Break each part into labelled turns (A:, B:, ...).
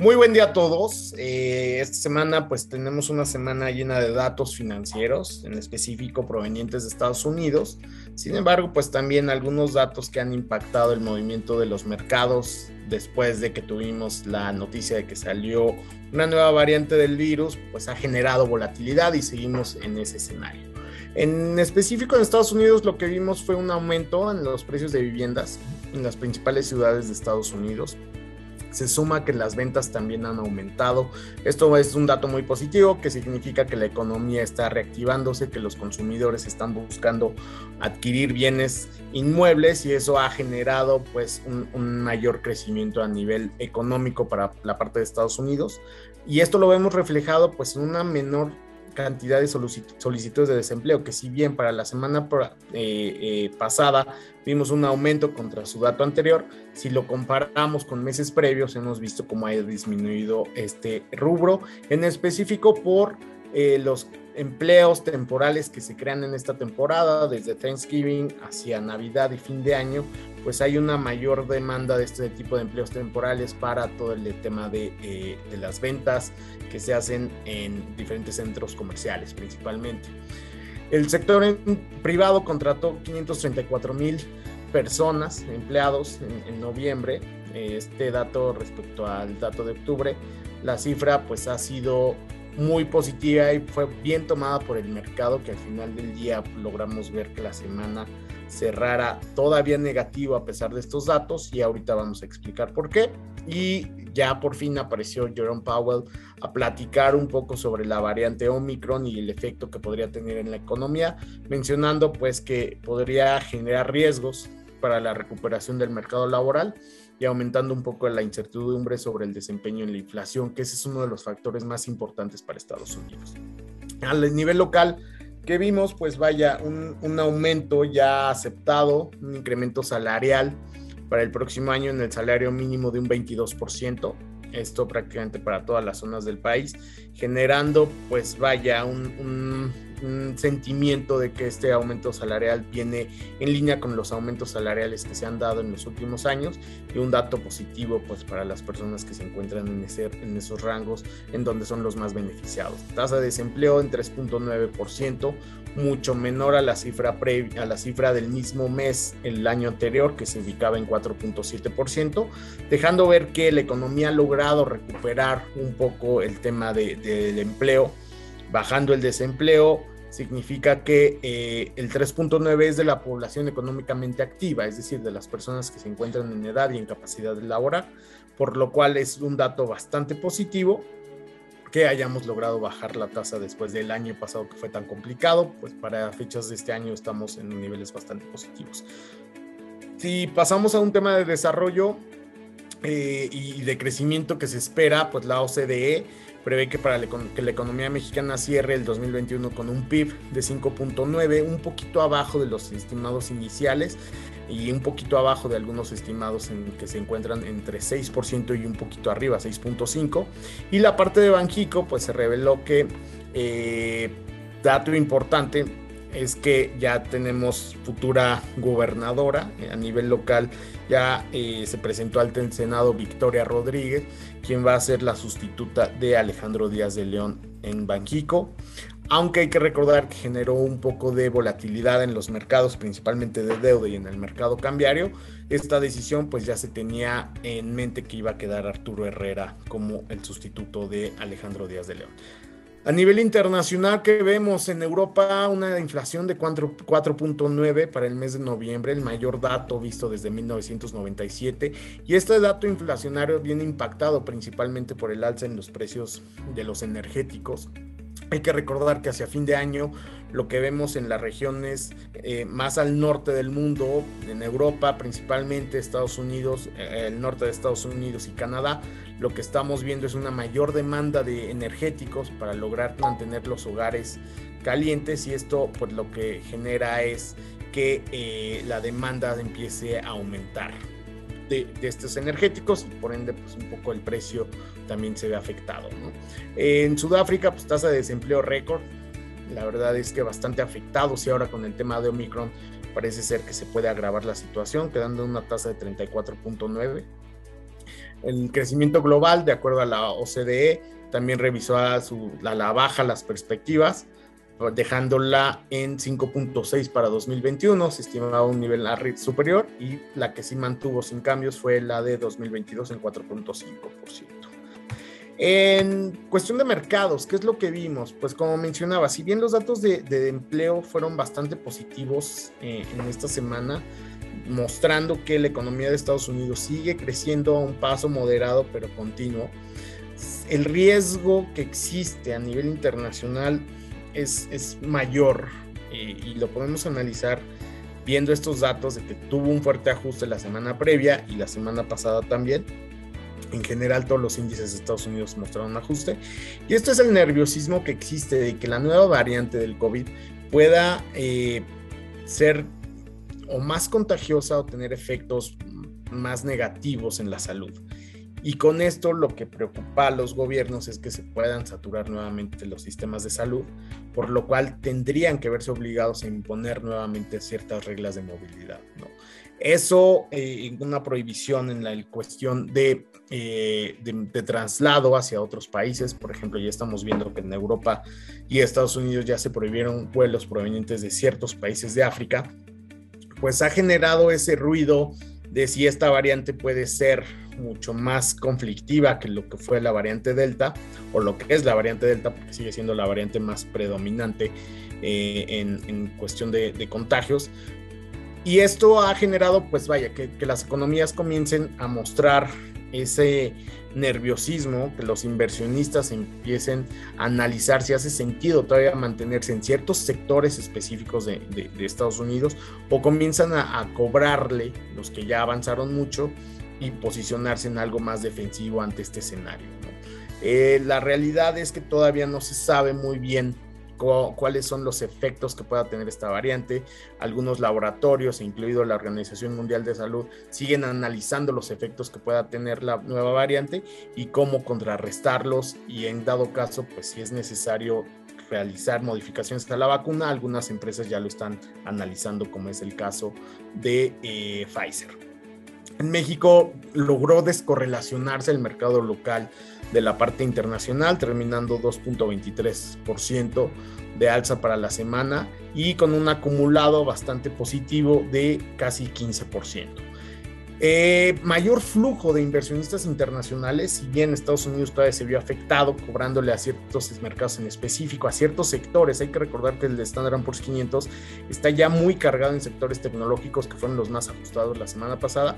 A: Muy buen día a todos. Eh, esta semana pues tenemos una semana llena de datos financieros, en específico provenientes de Estados Unidos. Sin embargo, pues también algunos datos que han impactado el movimiento de los mercados después de que tuvimos la noticia de que salió una nueva variante del virus, pues ha generado volatilidad y seguimos en ese escenario. En específico en Estados Unidos lo que vimos fue un aumento en los precios de viviendas en las principales ciudades de Estados Unidos se suma que las ventas también han aumentado. Esto es un dato muy positivo que significa que la economía está reactivándose, que los consumidores están buscando adquirir bienes inmuebles y eso ha generado pues un, mayor crecimiento a nivel económico para la parte de Estados Unidos. Y esto lo vemos reflejado pues en una menor cantidad de solicitudes de desempleo, que si bien para la semana eh, eh, pasada vimos un aumento contra su dato anterior, si lo comparamos con meses previos hemos visto cómo ha disminuido este rubro, en específico por eh, los empleos temporales que se crean en esta temporada, desde Thanksgiving hacia Navidad y fin de año, pues hay una mayor demanda de este tipo de empleos temporales para todo el tema de, eh, las ventas que se hacen en diferentes centros comerciales principalmente. El sector privado contrató 534 mil personas, empleados en, en, noviembre. Este dato respecto al dato de octubre, la cifra pues ha sido muy positiva y fue bien tomada por el mercado que al final del día logramos ver que la semana cerrara todavía negativo a pesar de estos datos y ahorita vamos a explicar por qué. Y ya por fin apareció Jerome Powell a platicar un poco sobre la variante Omicron y el efecto que podría tener en la economía, mencionando pues que podría generar riesgos para la recuperación del mercado laboral y aumentando un poco la incertidumbre sobre el desempeño en la inflación, que ese es uno de los factores más importantes para Estados Unidos. Al nivel local, que vimos, pues vaya, un, un, aumento ya aceptado, un incremento salarial para el próximo año en el salario mínimo de un 22%, esto prácticamente para todas las zonas del país, generando pues vaya un, un un sentimiento de que este aumento salarial viene en línea con los aumentos salariales que se han dado en los últimos años y un dato positivo pues para las personas que se encuentran en, ese, en esos rangos en donde son los más beneficiados. Tasa de desempleo en 3.9%, mucho menor a la cifra previa, a la cifra del mismo mes el año anterior que se ubicaba en 4.7%, dejando ver que la economía ha logrado recuperar un poco el tema del de, empleo bajando el desempleo, significa que eh, el 3.9 es de la población económicamente activa, es decir, de las personas que se encuentran en edad y en capacidad de laborar, por lo cual es un dato bastante positivo que hayamos logrado bajar la tasa después del año pasado que fue tan complicado, pues para fechas de este año estamos en niveles bastante positivos. Si pasamos a un tema de desarrollo eh, y de crecimiento que se espera, pues la OCDE prevé que para que la economía mexicana cierre el 2021 con un PIB de 5.9, un poquito abajo de los estimados iniciales y un poquito abajo de algunos estimados en que se encuentran entre 6% y un poquito arriba, 6.5. Y la parte de Banjico, pues se reveló que, eh, dato importante, es que ya tenemos futura gobernadora a nivel local. Ya eh, se presentó al Senado Victoria Rodríguez, quien va a ser la sustituta de Alejandro Díaz de León en Banjico. Aunque hay que recordar que generó un poco de volatilidad en los mercados, principalmente de deuda y en el mercado cambiario, esta decisión pues ya se tenía en mente que iba a quedar Arturo Herrera como el sustituto de Alejandro Díaz de León. A nivel internacional, que vemos en Europa una inflación de 4.9 para el mes de noviembre, el mayor dato visto desde 1997. Y este dato inflacionario viene impactado principalmente por el alza en los precios de los energéticos. Hay que recordar que hacia fin de año lo que vemos en las regiones eh, más al norte del mundo, en Europa principalmente, Estados Unidos, eh, el norte de Estados Unidos y Canadá, lo que estamos viendo es una mayor demanda de energéticos para lograr mantener los hogares calientes y esto pues lo que genera es que eh, la demanda empiece a aumentar. De, estos energéticos y por ende pues un poco el precio también se ve afectado. En Sudáfrica pues tasa de desempleo récord, la verdad es que bastante afectados y ahora con el tema de Omicron parece ser que se puede agravar la situación, quedando en una tasa de 34.9. El crecimiento global, de acuerdo a la OCDE, también revisó a, su, a la baja las perspectivas, dejándola en 5.6 para 2021, se estimaba un nivel superior y la que sí mantuvo sin cambios fue la de 2022 en 4.5%. En cuestión de mercados, ¿qué es lo que vimos? Pues como mencionaba, si bien los datos de, empleo fueron bastante positivos eh, en esta semana, mostrando que la economía de Estados Unidos sigue creciendo a un paso moderado pero continuo, el riesgo que existe a nivel internacional es, es mayor eh, y lo podemos analizar viendo estos datos de que tuvo un fuerte ajuste la semana previa y la semana pasada también en general todos los índices de Estados Unidos mostraron un ajuste. Y esto es el nerviosismo que existe de que la nueva variante del COVID pueda eh, ser o más contagiosa o tener efectos más negativos en la salud. Y con esto lo que preocupa a los gobiernos es que se puedan saturar nuevamente los sistemas de salud, por lo cual tendrían que verse obligados a imponer nuevamente ciertas reglas de movilidad. ¿no? Eso, eh, una prohibición en la cuestión de, eh, de, traslado hacia otros países, por ejemplo, ya estamos viendo que en Europa y Estados Unidos ya se prohibieron vuelos provenientes de ciertos países de África, pues ha generado ese ruido de si esta variante puede ser mucho más conflictiva que lo que fue la variante Delta, o lo que es la variante Delta, porque sigue siendo la variante más predominante eh, en, cuestión de, de, contagios, y esto ha generado, pues vaya, que, las economías comiencen a mostrar ese nerviosismo, que los inversionistas empiecen a analizar si hace sentido todavía mantenerse en ciertos sectores específicos de, Estados Unidos o comienzan a, cobrarle los que ya avanzaron mucho y posicionarse en algo más defensivo ante este escenario. Eh, la realidad es que todavía no se sabe muy bien cuáles son los efectos que pueda tener esta variante. Algunos laboratorios, incluido la Organización Mundial de Salud, siguen analizando los efectos que pueda tener la nueva variante y cómo contrarrestarlos y en dado caso, pues si es necesario realizar modificaciones a la vacuna, algunas empresas ya lo están analizando, como es el caso de eh, Pfizer. En México logró descorrelacionarse el mercado local de la parte internacional, terminando 2.23% de alza para la semana y con un acumulado bastante positivo de casi 15%. Eh, mayor flujo de inversionistas internacionales, si bien Estados Unidos todavía se vio afectado, cobrándole a ciertos mercados en específico, a ciertos sectores. Hay que recordar que el Standard Poor's 500 está ya muy cargado en sectores tecnológicos que fueron los más ajustados la semana pasada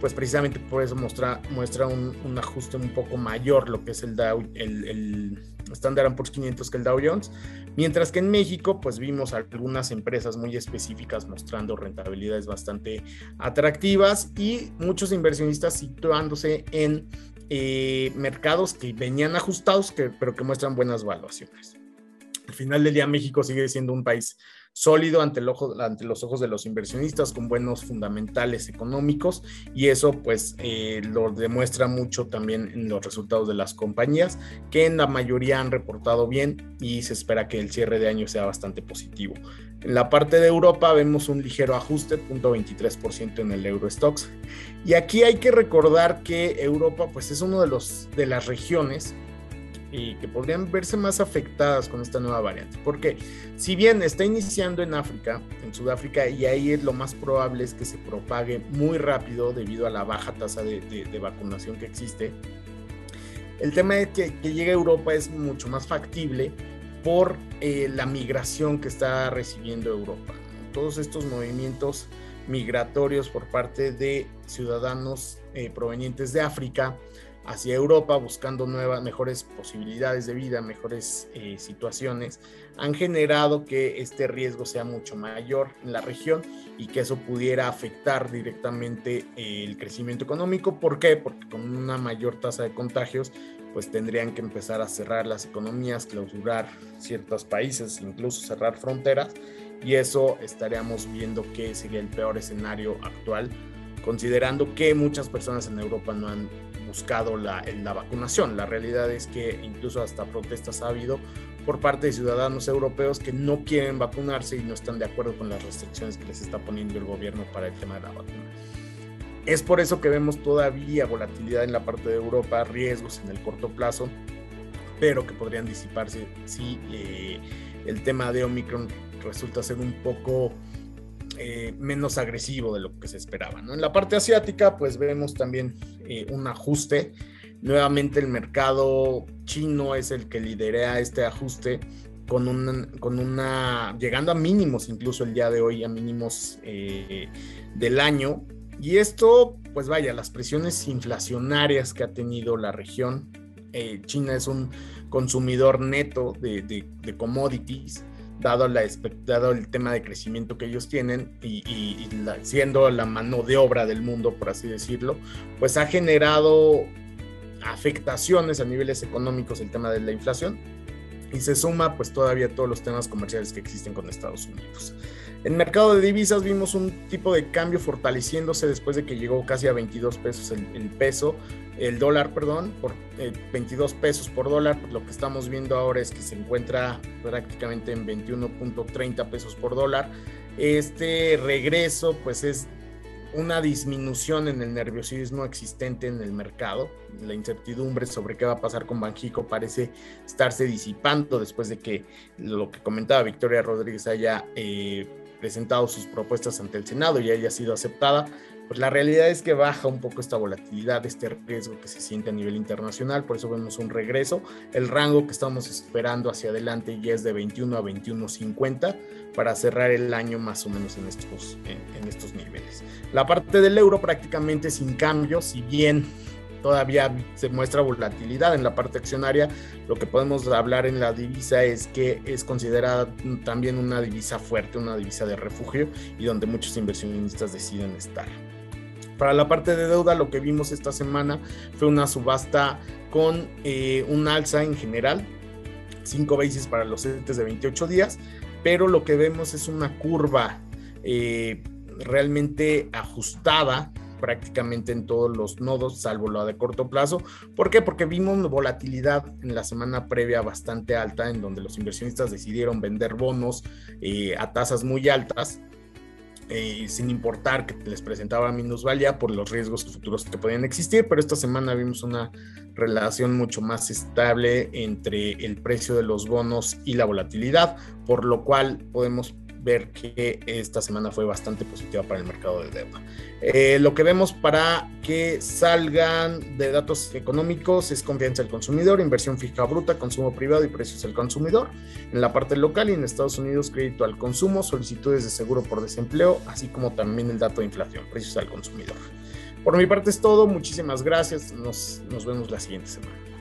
A: pues precisamente por eso muestra, muestra un, ajuste un poco mayor lo que es el Dow, el Standard Poor's 500 que el Dow Jones, mientras que en México pues vimos algunas empresas muy específicas mostrando rentabilidades bastante atractivas y muchos inversionistas situándose en eh, mercados que venían ajustados que, pero que muestran buenas valuaciones. Al final del día México sigue siendo un país sólido ante, el ojo, ante los ojos de los inversionistas, con buenos fundamentales económicos y eso pues eh, lo demuestra mucho también en los resultados de las compañías, que en la mayoría han reportado bien y se espera que el cierre de año sea bastante positivo. En la parte de Europa vemos un ligero ajuste, 0.23% en el Eurostox. Y aquí hay que recordar que Europa pues es uno de, los, de las regiones y que podrían verse más afectadas con esta nueva variante. Porque si bien está iniciando en África, en Sudáfrica, y ahí es lo más probable es que se propague muy rápido debido a la baja tasa de, vacunación que existe, el tema de que, que llegue a Europa es mucho más factible por eh, la migración que está recibiendo Europa. Todos estos movimientos migratorios por parte de ciudadanos eh, provenientes de África, hacia Europa buscando nuevas, mejores posibilidades de vida, mejores eh, situaciones, han generado que este riesgo sea mucho mayor en la región y que eso pudiera afectar directamente eh, el crecimiento económico. ¿Por qué? Porque con una mayor tasa de contagios, pues tendrían que empezar a cerrar las economías, clausurar ciertos países, incluso cerrar fronteras, y eso estaríamos viendo que sería el peor escenario actual, considerando que muchas personas en Europa no han buscado la, la vacunación. La realidad es que incluso hasta protestas ha habido por parte de ciudadanos europeos que no quieren vacunarse y no están de acuerdo con las restricciones que les está poniendo el gobierno para el tema de la vacuna. Es por eso que vemos todavía volatilidad en la parte de Europa, riesgos en el corto plazo, pero que podrían disiparse si eh, el tema de Omicron resulta ser un poco eh, menos agresivo de lo que se esperaba. En la parte asiática, pues vemos también eh, un ajuste. Nuevamente el mercado chino es el que lidera este ajuste con una, con una llegando a mínimos incluso el día de hoy, a mínimos del año, y esto, pues vaya, las presiones inflacionarias que ha tenido la región. Eh, China es un consumidor neto de, commodities, dado, la, el tema de crecimiento que ellos tienen y, siendo la mano de obra del mundo, por así decirlo, pues ha generado afectaciones a niveles económicos el tema de la inflación y se suma pues todavía todos los temas comerciales que existen con Estados Unidos. En mercado de divisas vimos un tipo de cambio fortaleciéndose después de que llegó casi a 22 pesos el, peso, el dólar, perdón, por 22 eh, pesos por dólar. Lo que estamos viendo ahora es que se encuentra prácticamente en 21.30 pesos por dólar. Este regreso pues es una disminución en el nerviosismo existente en el mercado. La incertidumbre sobre qué va a pasar con Banjico parece estarse disipando después de que lo que comentaba Victoria Rodríguez haya eh, presentado sus propuestas ante el Senado y haya sido aceptada, pues la realidad es que baja un poco esta volatilidad, este riesgo que se siente a nivel internacional, por eso vemos un regreso. El rango que estamos esperando hacia adelante ya es de 21 a 21.50 para cerrar el año más o menos en estos, en estos niveles. La parte del euro prácticamente sin cambio, si bien todavía se muestra volatilidad en la parte accionaria. Lo que podemos hablar en la divisa es que es considerada también una divisa fuerte, una divisa de refugio y donde muchos inversionistas deciden estar. Para la parte de deuda, lo que vimos esta semana fue una subasta con eh, un alza en general, cinco veces para los CETES de 28 días, pero lo que vemos es una curva eh, realmente ajustada prácticamente en todos los nodos, salvo la de corto plazo. ¿Por qué? Porque vimos volatilidad en la semana previa bastante alta, en donde los inversionistas decidieron vender bonos eh, a tasas muy altas. Eh, sin importar que les presentaba minusvalía por los riesgos futuros que podían existir, pero esta semana vimos una relación mucho más estable entre el precio de los bonos y la volatilidad, por lo cual podemos ver que esta semana fue bastante positiva para el mercado de deuda. Eh, lo que vemos para que salgan de datos económicos es confianza del consumidor, inversión fija bruta, consumo privado y precios del consumidor. En la parte local y en Estados Unidos, crédito al consumo, solicitudes de seguro por desempleo, así como también el dato de inflación, precios al consumidor. Por mi parte es todo, muchísimas gracias, nos, nos vemos la siguiente semana.